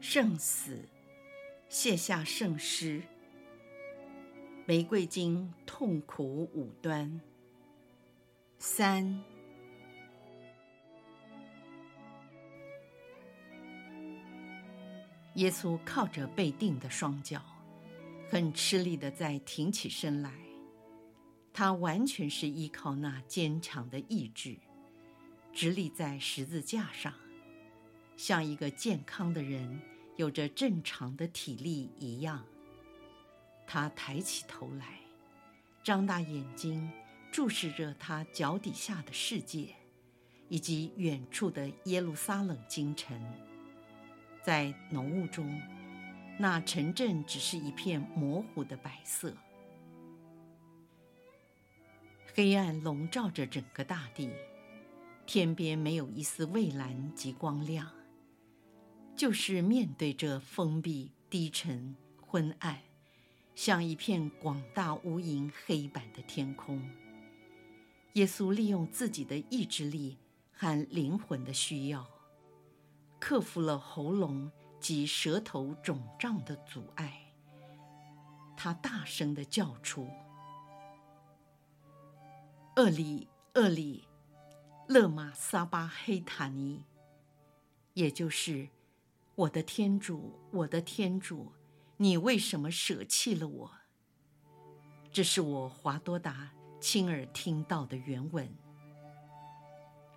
圣死，卸下圣诗。玫瑰经痛苦五端。三。耶稣靠着被钉的双脚，很吃力的在挺起身来。他完全是依靠那坚强的意志，直立在十字架上，像一个健康的人。有着正常的体力一样，他抬起头来，张大眼睛，注视着他脚底下的世界，以及远处的耶路撒冷京城。在浓雾中，那城镇只是一片模糊的白色，黑暗笼罩着整个大地，天边没有一丝蔚蓝及光亮。就是面对着封闭、低沉、昏暗，像一片广大无垠黑板的天空。耶稣利用自己的意志力和灵魂的需要，克服了喉咙及舌头肿胀的阻碍。他大声地叫出：“厄里，厄里，勒玛撒巴黑塔尼”，也就是。我的天主，我的天主，你为什么舍弃了我？这是我华多达亲耳听到的原文。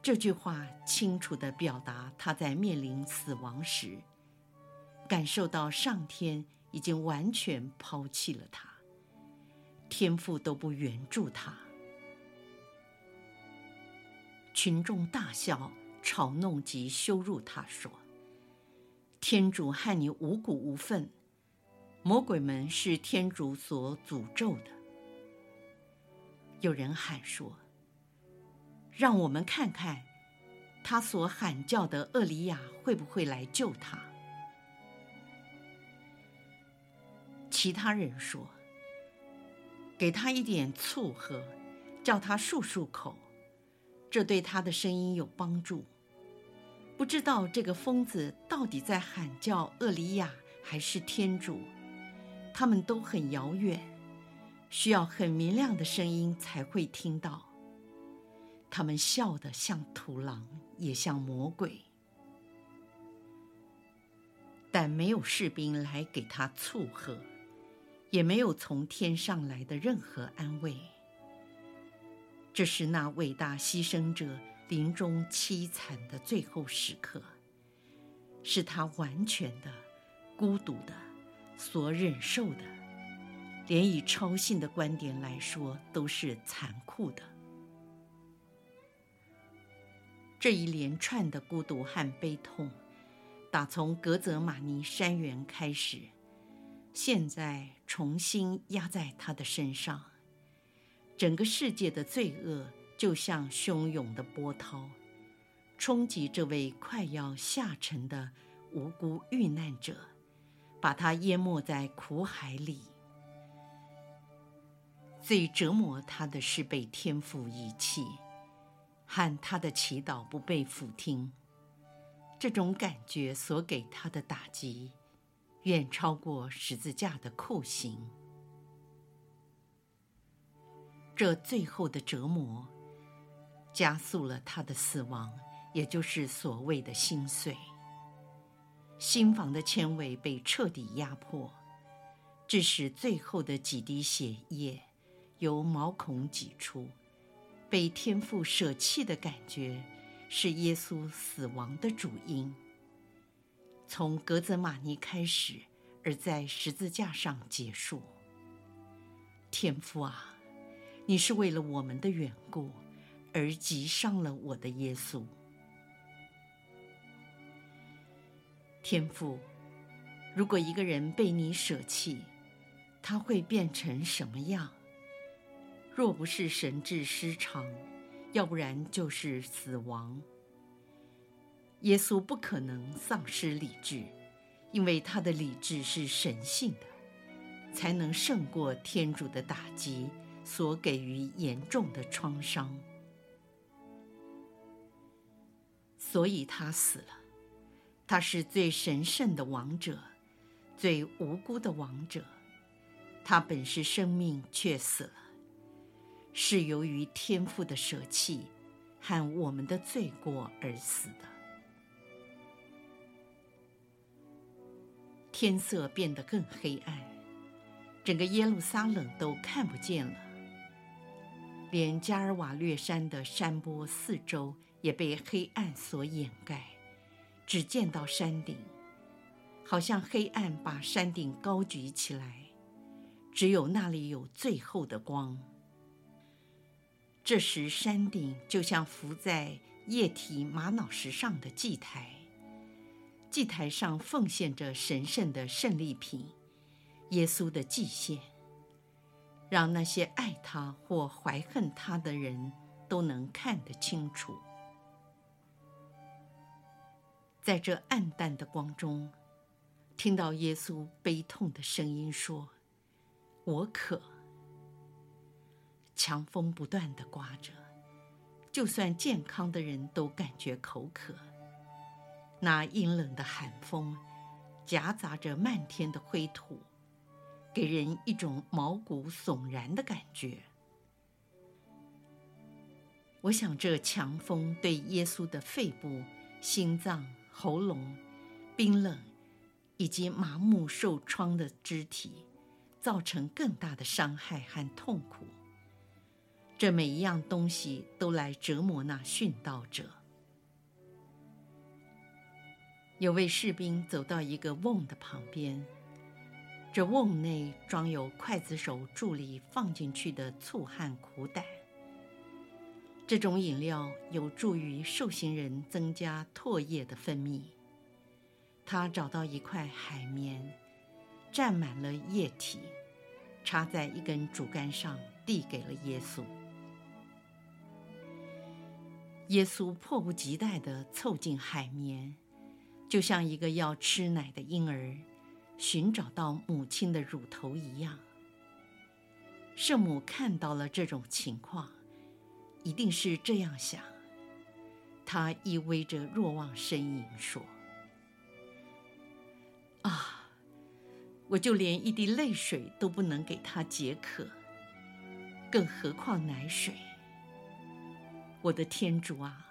这句话清楚地表达他在面临死亡时，感受到上天已经完全抛弃了他，天父都不援助他。群众大笑、嘲弄及羞辱他，说。天主害你无骨无分，魔鬼们是天主所诅咒的。有人喊说：“让我们看看，他所喊叫的厄里亚会不会来救他？”其他人说：“给他一点醋喝，叫他漱漱口，这对他的声音有帮助。”不知道这个疯子到底在喊叫厄里亚还是天主，他们都很遥远，需要很明亮的声音才会听到。他们笑得像土狼，也像魔鬼，但没有士兵来给他促和，也没有从天上来的任何安慰。这是那伟大牺牲者。临终凄惨的最后时刻，是他完全的、孤独的、所忍受的，连以超性的观点来说，都是残酷的。这一连串的孤独和悲痛，打从格泽玛尼山园开始，现在重新压在他的身上，整个世界的罪恶。就像汹涌的波涛，冲击这位快要下沉的无辜遇难者，把他淹没在苦海里。最折磨他的是被天父遗弃，和他的祈祷不被俯听。这种感觉所给他的打击，远超过十字架的酷刑。这最后的折磨。加速了他的死亡，也就是所谓的心碎。心房的纤维被彻底压迫，致使最后的几滴血液由毛孔挤出。被天父舍弃的感觉，是耶稣死亡的主因。从格泽玛尼开始，而在十字架上结束。天父啊，你是为了我们的缘故。而击伤了我的耶稣。天父，如果一个人被你舍弃，他会变成什么样？若不是神志失常，要不然就是死亡。耶稣不可能丧失理智，因为他的理智是神性的，才能胜过天主的打击所给予严重的创伤。所以他死了。他是最神圣的王者，最无辜的王者。他本是生命，却死了，是由于天父的舍弃和我们的罪过而死的。天色变得更黑暗，整个耶路撒冷都看不见了，连加尔瓦略山的山坡四周也被黑暗所掩盖。只见到山顶，好像黑暗把山顶高举起来，只有那里有最后的光。这时，山顶就像浮在液体玛瑙石上的祭台，祭台上奉献着神圣的胜利品——耶稣的祭献，让那些爱他或怀恨他的人都能看得清楚。在这暗淡的光中，听到耶稣悲痛的声音说：“我渴。”强风不断的刮着，就算健康的人都感觉口渴。那阴冷的寒风，夹杂着漫天的灰土，给人一种毛骨悚然的感觉。我想，这强风对耶稣的肺部、心脏。喉咙冰冷，以及麻木受创的肢体，造成更大的伤害和痛苦。这每一样东西都来折磨那殉道者。有位士兵走到一个瓮的旁边，这瓮内装有刽子手助理放进去的醋和苦胆。这种饮料有助于受刑人增加唾液的分泌。他找到一块海绵，蘸满了液体，插在一根竹竿上，递给了耶稣。耶稣迫不及待地凑近海绵，就像一个要吃奶的婴儿寻找到母亲的乳头一样。圣母看到了这种情况。一定是这样想。他依偎着若望呻吟说：“啊，我就连一滴泪水都不能给他解渴，更何况奶水。我的天主啊，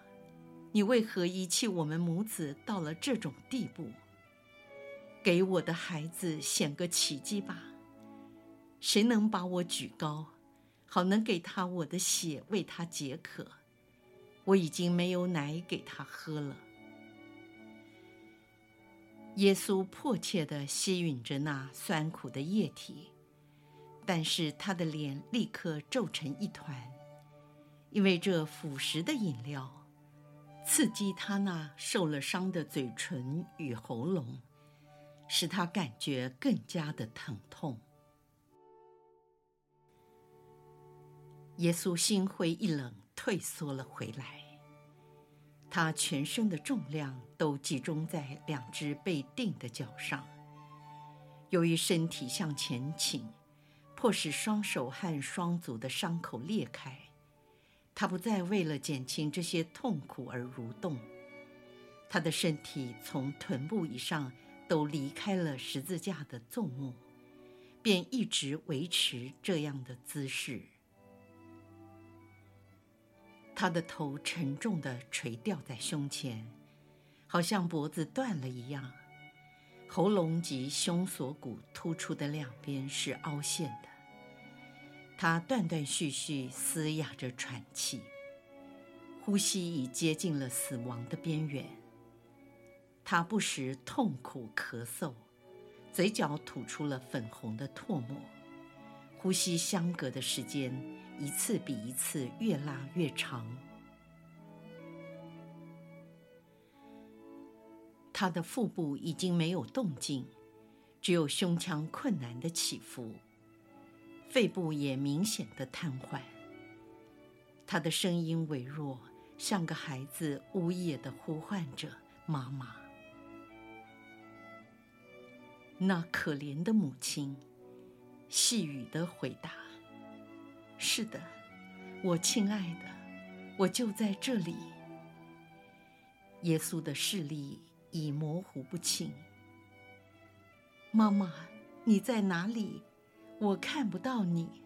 你为何遗弃我们母子到了这种地步？给我的孩子显个奇迹吧！谁能把我举高？”好能给他我的血，为他解渴。我已经没有奶给他喝了。耶稣迫切地吸吮着那酸苦的液体，但是他的脸立刻皱成一团，因为这腐蚀的饮料刺激他那受了伤的嘴唇与喉咙，使他感觉更加的疼痛。耶稣心灰意冷，退缩了回来。他全身的重量都集中在两只被钉的脚上。由于身体向前倾，迫使双手和双足的伤口裂开。他不再为了减轻这些痛苦而蠕动。他的身体从臀部以上都离开了十字架的纵目，便一直维持这样的姿势。他的头沉重地垂吊在胸前，好像脖子断了一样。喉咙及胸锁骨突出的两边是凹陷的。他断断续续嘶哑着喘气，呼吸已接近了死亡的边缘。他不时痛苦咳嗽，嘴角吐出了粉红的唾沫，呼吸相隔的时间，一次比一次越拉越长。他的腹部已经没有动静，只有胸腔困难的起伏，肺部也明显的瘫痪。他的声音微弱，像个孩子呜咽的呼唤着“妈妈”。那可怜的母亲细语的回答：“是的，我亲爱的，我就在这里。”耶稣的视力已模糊不清。妈妈，你在哪里？我看不到你。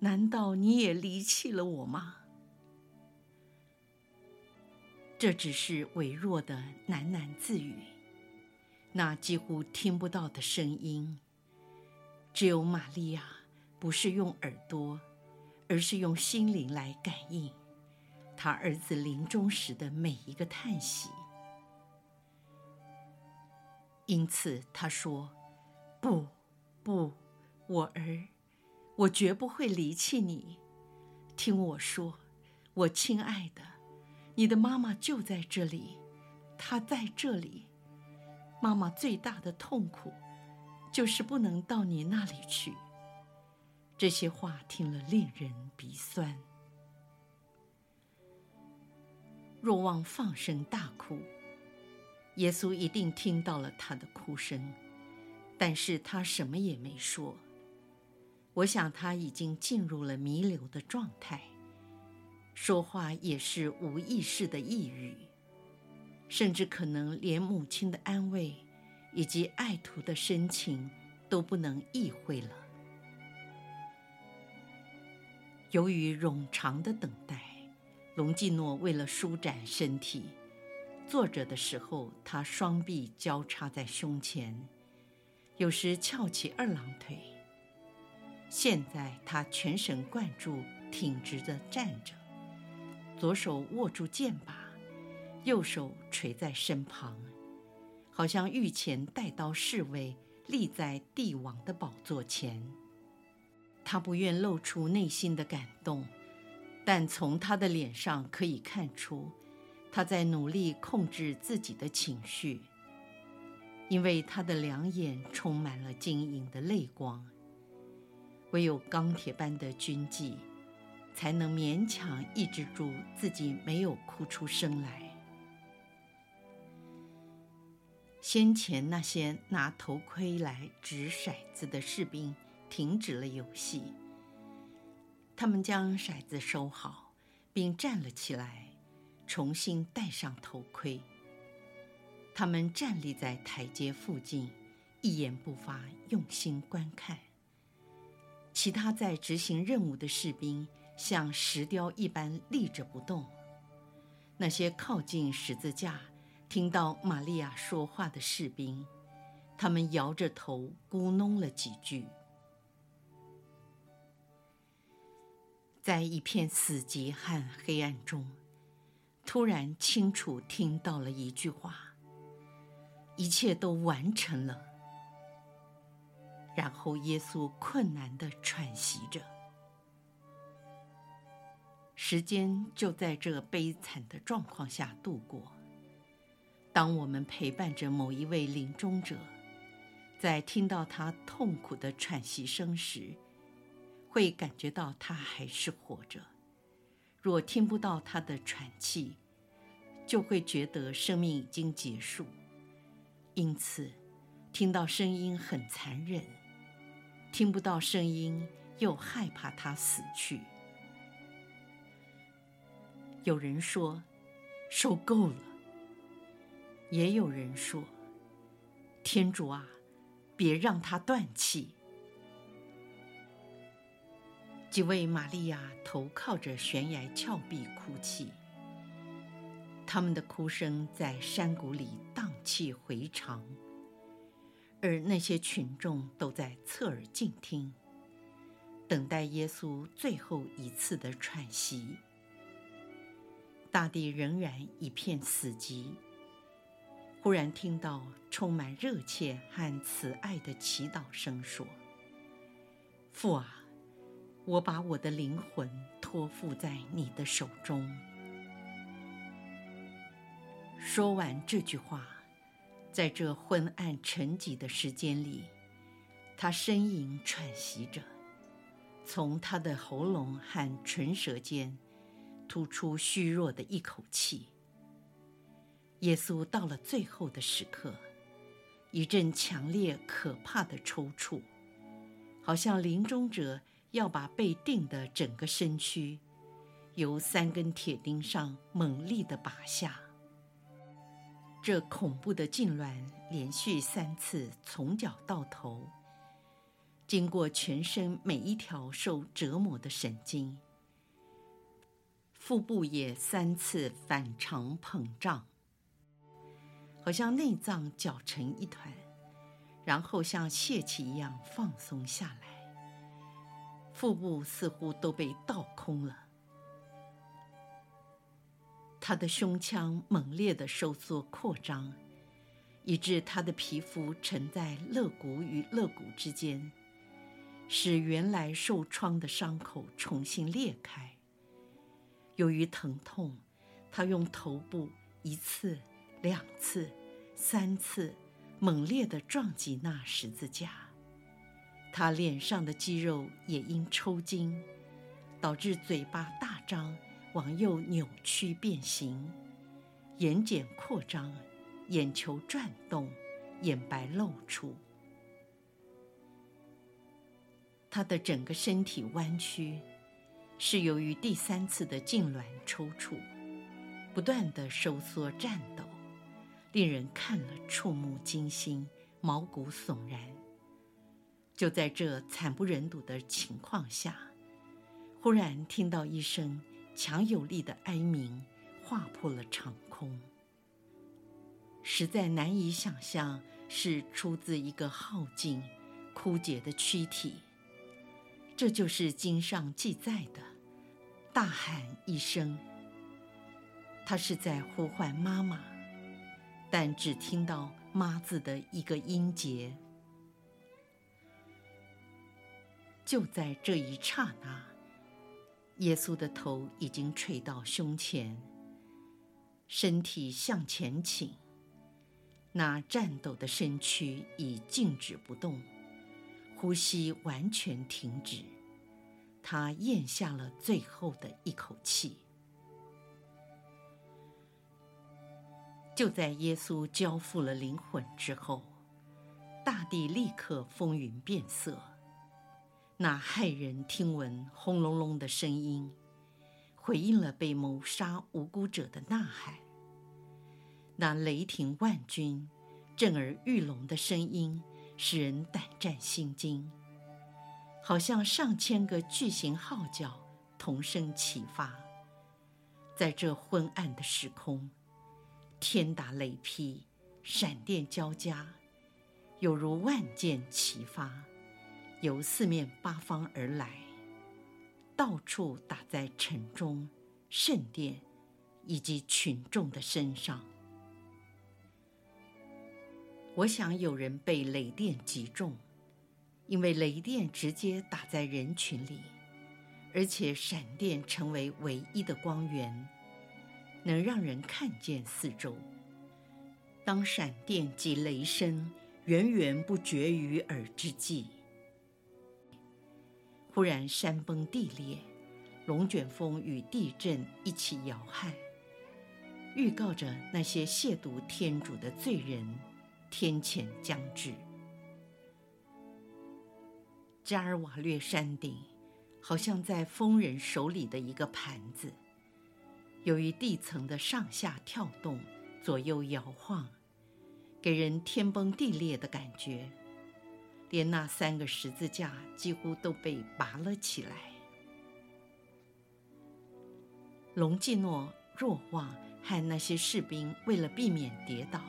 难道你也离弃了我吗？这只是微弱的喃喃自语，那几乎听不到的声音。只有玛利亚不是用耳朵，而是用心灵来感应他儿子临终时的每一个叹息。因此，他说：“不，不，我儿。”我绝不会离弃你，听我说，我亲爱的，你的妈妈就在这里，她在这里。妈妈最大的痛苦，就是不能到你那里去。这些话听了令人鼻酸。若望放声大哭，耶稣一定听到了他的哭声，但是他什么也没说。我想他已经进入了弥留的状态，说话也是无意识的呓语，甚至可能连母亲的安慰以及爱徒的深情都不能意会了。由于冗长的等待，隆基诺为了舒展身体，坐着的时候，他双臂交叉在胸前，有时翘起二郎腿。现在他全神贯注，挺直地站着，左手握住剑把，右手垂在身旁，好像御前带刀侍卫立在帝王的宝座前。他不愿露出内心的感动，但从他的脸上可以看出，他在努力控制自己的情绪，因为他的两眼充满了晶莹的泪光。唯有钢铁般的军纪，才能勉强抑制住自己没有哭出声来。先前那些拿头盔来掷骰子的士兵停止了游戏，他们将骰子收好，并站了起来，重新戴上头盔。他们站立在台阶附近，一言不发，用心观看。其他在执行任务的士兵像石雕一般立着不动。那些靠近十字架、听到玛利亚说话的士兵，他们摇着头咕哝了几句。在一片死寂和黑暗中，突然清楚听到了一句话：“一切都完成了。”然后，耶稣困难地喘息着。时间就在这悲惨的状况下度过。当我们陪伴着某一位临终者，在听到他痛苦的喘息声时，会感觉到他还是活着；若听不到他的喘气，就会觉得生命已经结束。因此，听到声音很残忍。听不到声音，又害怕他死去。有人说，受够了；也有人说，天主啊，别让他断气。几位玛利亚头靠着悬崖峭壁哭泣，他们的哭声在山谷里荡气回肠。而那些群众都在侧耳静听，等待耶稣最后一次的喘息。大地仍然一片死寂。忽然听到充满热切和慈爱的祈祷声说：“父啊，我把我的灵魂托付在你的手中。”说完这句话。在这昏暗沉寂的时间里，他呻吟喘息着，从他的喉咙和唇舌间吐出虚弱的一口气。耶稣到了最后的时刻，一阵强烈可怕的抽搐，好像临终者要把被钉的整个身躯由三根铁钉上猛力地拔下。这恐怖的痉挛连续三次从脚到头，经过全身每一条受折磨的神经，腹部也三次反常膨胀。好像内脏搅成一团，然后像泄气一样放松下来，腹部似乎都被倒空了。他的胸腔猛烈的收缩扩张，以致他的皮肤沉在肋骨与肋骨之间，使原来受创的伤口重新裂开。由于疼痛，他用头部一次。两次、三次，猛烈地撞击那十字架，他脸上的肌肉也因抽筋，导致嘴巴大张，往右扭曲变形，眼睑扩张，眼球转动，眼白露出。他的整个身体弯曲，是由于第三次的痉挛抽搐，不断的收缩颤抖。令人看了触目惊心，毛骨悚然。就在这惨不忍睹的情况下，忽然听到一声强有力的哀鸣，划破了长空。实在难以想象，是出自一个耗尽、枯竭的躯体。这就是经上记载的，大喊一声，他是在呼唤妈妈。但只听到“妈”字的一个音节。就在这一刹那，耶稣的头已经垂到胸前，身体向前倾，那颤抖的身躯已静止不动，呼吸完全停止，他咽下了最后的一口气。就在耶稣交付了灵魂之后，大地立刻风云变色。那骇人听闻轰隆隆的声音，回应了被谋杀无辜者的呐喊。那雷霆万钧、震耳欲聋的声音，使人胆战心惊，好像上千个巨型号角同声齐发，在这昏暗的时空。天打雷劈，闪电交加，有如万箭齐发，由四面八方而来，到处打在城中、圣殿以及群众的身上。我想有人被雷电击中，因为雷电直接打在人群里，而且闪电成为唯一的光源。能让人看见四周。当闪电及雷声源源不绝于耳之际，忽然山崩地裂，龙卷风与地震一起摇撼，预告着那些亵渎天主的罪人天谴将至。加尔瓦略山顶，好像在疯人手里的一个盘子。由于地层的上下跳动、左右摇晃，给人天崩地裂的感觉。连那三个十字架几乎都被拔了起来。隆基诺、若望和那些士兵为了避免跌倒，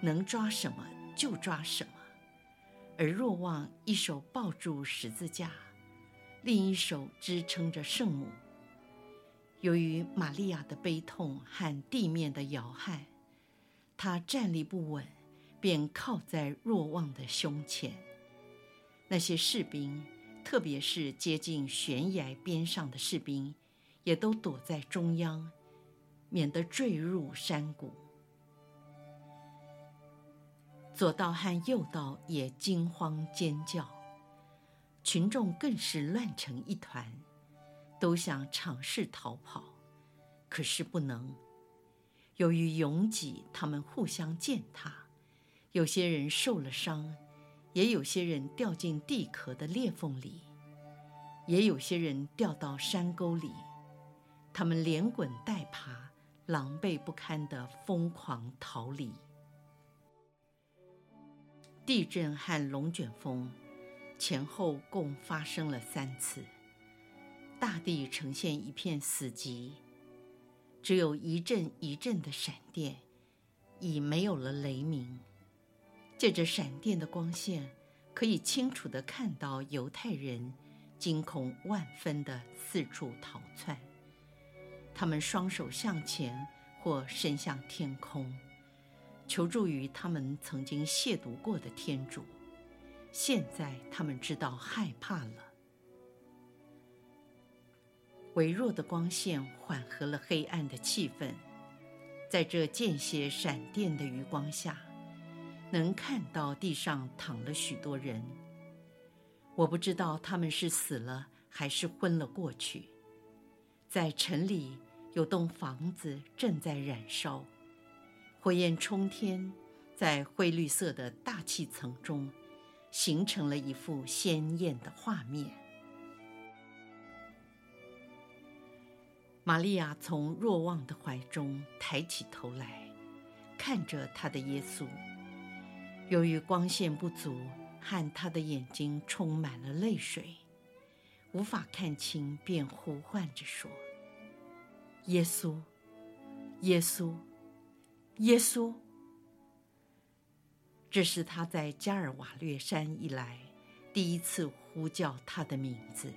能抓什么就抓什么，而若望一手抱住十字架，另一手支撑着圣母。由于玛利亚的悲痛和地面的摇撼，他站立不稳，便靠在若望的胸前。那些士兵，特别是接近悬崖边上的士兵，也都躲在中央，免得坠入山谷。左道和右道也惊慌尖叫，群众更是乱成一团，都想尝试逃跑，可是不能。由于拥挤，他们互相践踏，有些人受了伤，也有些人掉进地壳的裂缝里，也有些人掉到山沟里。他们连滚带爬，狼狈不堪地疯狂逃离。地震和龙卷风前后共发生了三次，大地呈现一片死寂。只有一阵一阵的闪电，已没有了雷鸣。借着闪电的光线，可以清楚地看到犹太人惊恐万分地四处逃窜。他们双手向前或伸向天空，求助于他们曾经亵渎过的天主。现在他们知道害怕了。微弱的光线缓和了黑暗的气氛，在这间歇闪电的余光下，能看到地上躺了许多人。我不知道他们是死了还是昏了过去。在城里有栋房子正在燃烧，火焰冲天，在灰绿色的大气层中，形成了一幅鲜艳的画面。玛利亚从若望的怀中抬起头来，看着他的耶稣。由于光线不足，和他的眼睛充满了泪水，无法看清，便呼唤着说：“耶稣，耶稣，耶稣！”这是他在加尔瓦略山以来第一次呼叫他的名字。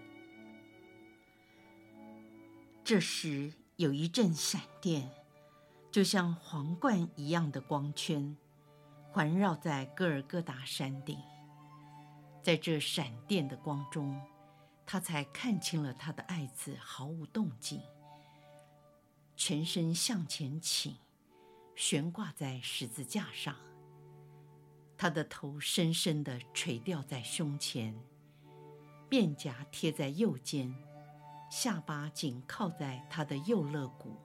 这时有一阵闪电，就像皇冠一样的光圈，环绕在哥尔戈达山顶。在这闪电的光中，他才看清了他的爱子毫无动静，全身向前倾，悬挂在十字架上。他的头深深地垂吊在胸前，面颊贴在右肩。下巴紧靠在他的右肋骨。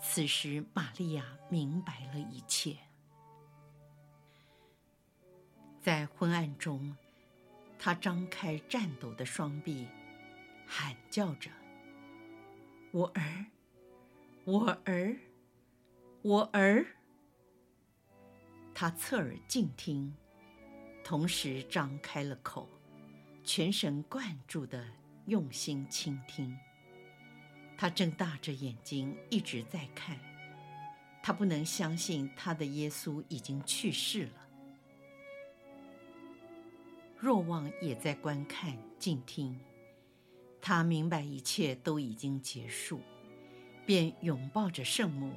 此时，玛利亚明白了一切。在昏暗中，他张开颤抖的双臂，喊叫着：“我儿，我儿，我儿！”他侧耳静听，同时张开了口，全神贯注地。用心倾听，他睁大着眼睛一直在看，他不能相信他的耶稣已经去世了。若望也在观看静听，他明白一切都已经结束，便拥抱着圣母，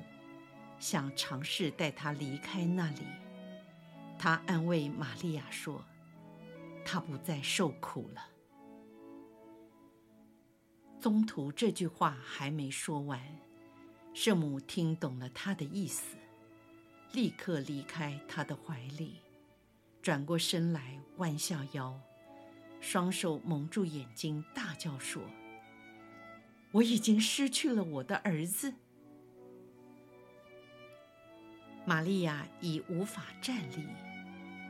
想尝试带她离开那里。他安慰玛利亚说：“她不再受苦了。”中途这句话还没说完，圣母听懂了他的意思，立刻离开他的怀里，转过身来弯下腰，双手蒙住眼睛，大叫说：“我已经失去了我的儿子。”玛利亚已无法站立，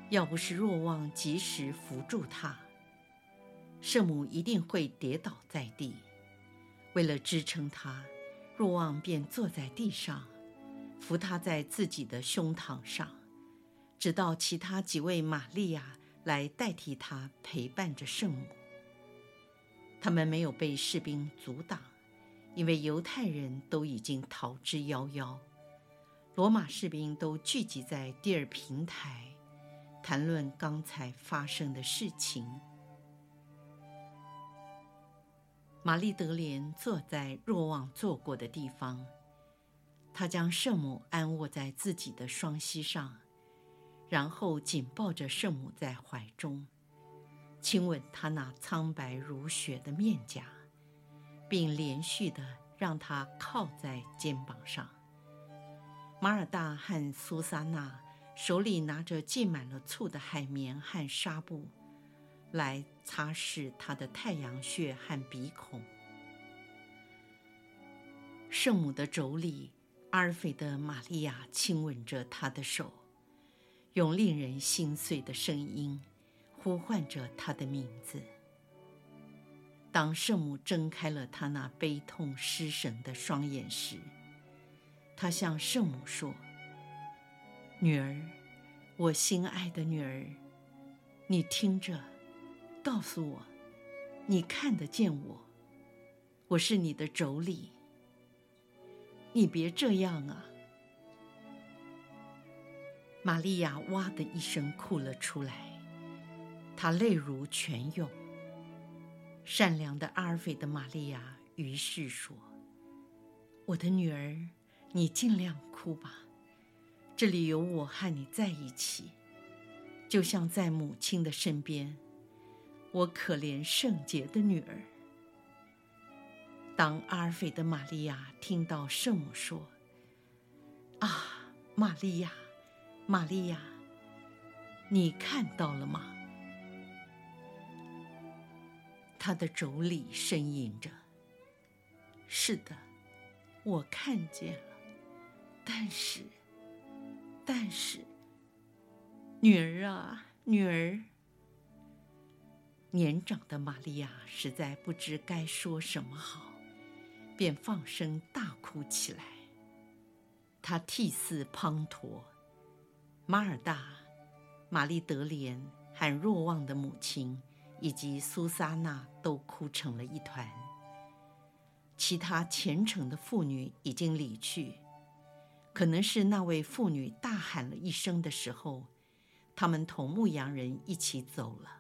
要不是若望及时扶住她，圣母一定会跌倒在地。为了支撑他，若望便坐在地上，扶她在自己的胸膛上，直到其他几位玛利亚来代替他陪伴着圣母。他们没有被士兵阻挡，因为犹太人都已经逃之夭夭。罗马士兵都聚集在第二平台，谈论刚才发生的事情。玛丽德莲坐在若望坐过的地方，她将圣母安卧在自己的双膝上，然后紧抱着圣母在怀中，亲吻她那苍白如雪的面颊，并连续地让她靠在肩膀上。马尔大和苏珊娜手里拿着浸满了醋的海绵和纱布，来擦拭她的太阳穴和鼻孔。圣母的妯娌阿尔斐的玛利亚亲吻着她的手，用令人心碎的声音呼唤着他的名字。当圣母睁开了她那悲痛失神的双眼时，她向圣母说：“女儿，我心爱的女儿，你听着，告诉我，你看得见我，我是你的妯娌。你别这样啊！”玛利亚哇的一声哭了出来，她泪如泉涌。善良的阿尔斐的玛利亚于是说：“我的女儿，你尽量哭吧，这里有我和你在一起，就像在母亲的身边。我可怜圣洁的女儿。”当阿尔斐的玛利亚听到圣母说：“啊，玛利亚，玛利亚，你看到了吗？”他的妯娌呻吟着：“是的，我看见了，但是，但是，女儿啊，女儿。”年长的玛利亚实在不知该说什么好，便放声大哭起来。她涕泗滂沱，马尔大、玛丽德莲和若望的母亲。以及苏萨娜都哭成了一团。其他虔诚的妇女已经离去，可能是那位妇女大喊了一声的时候，他们同牧羊人一起走了。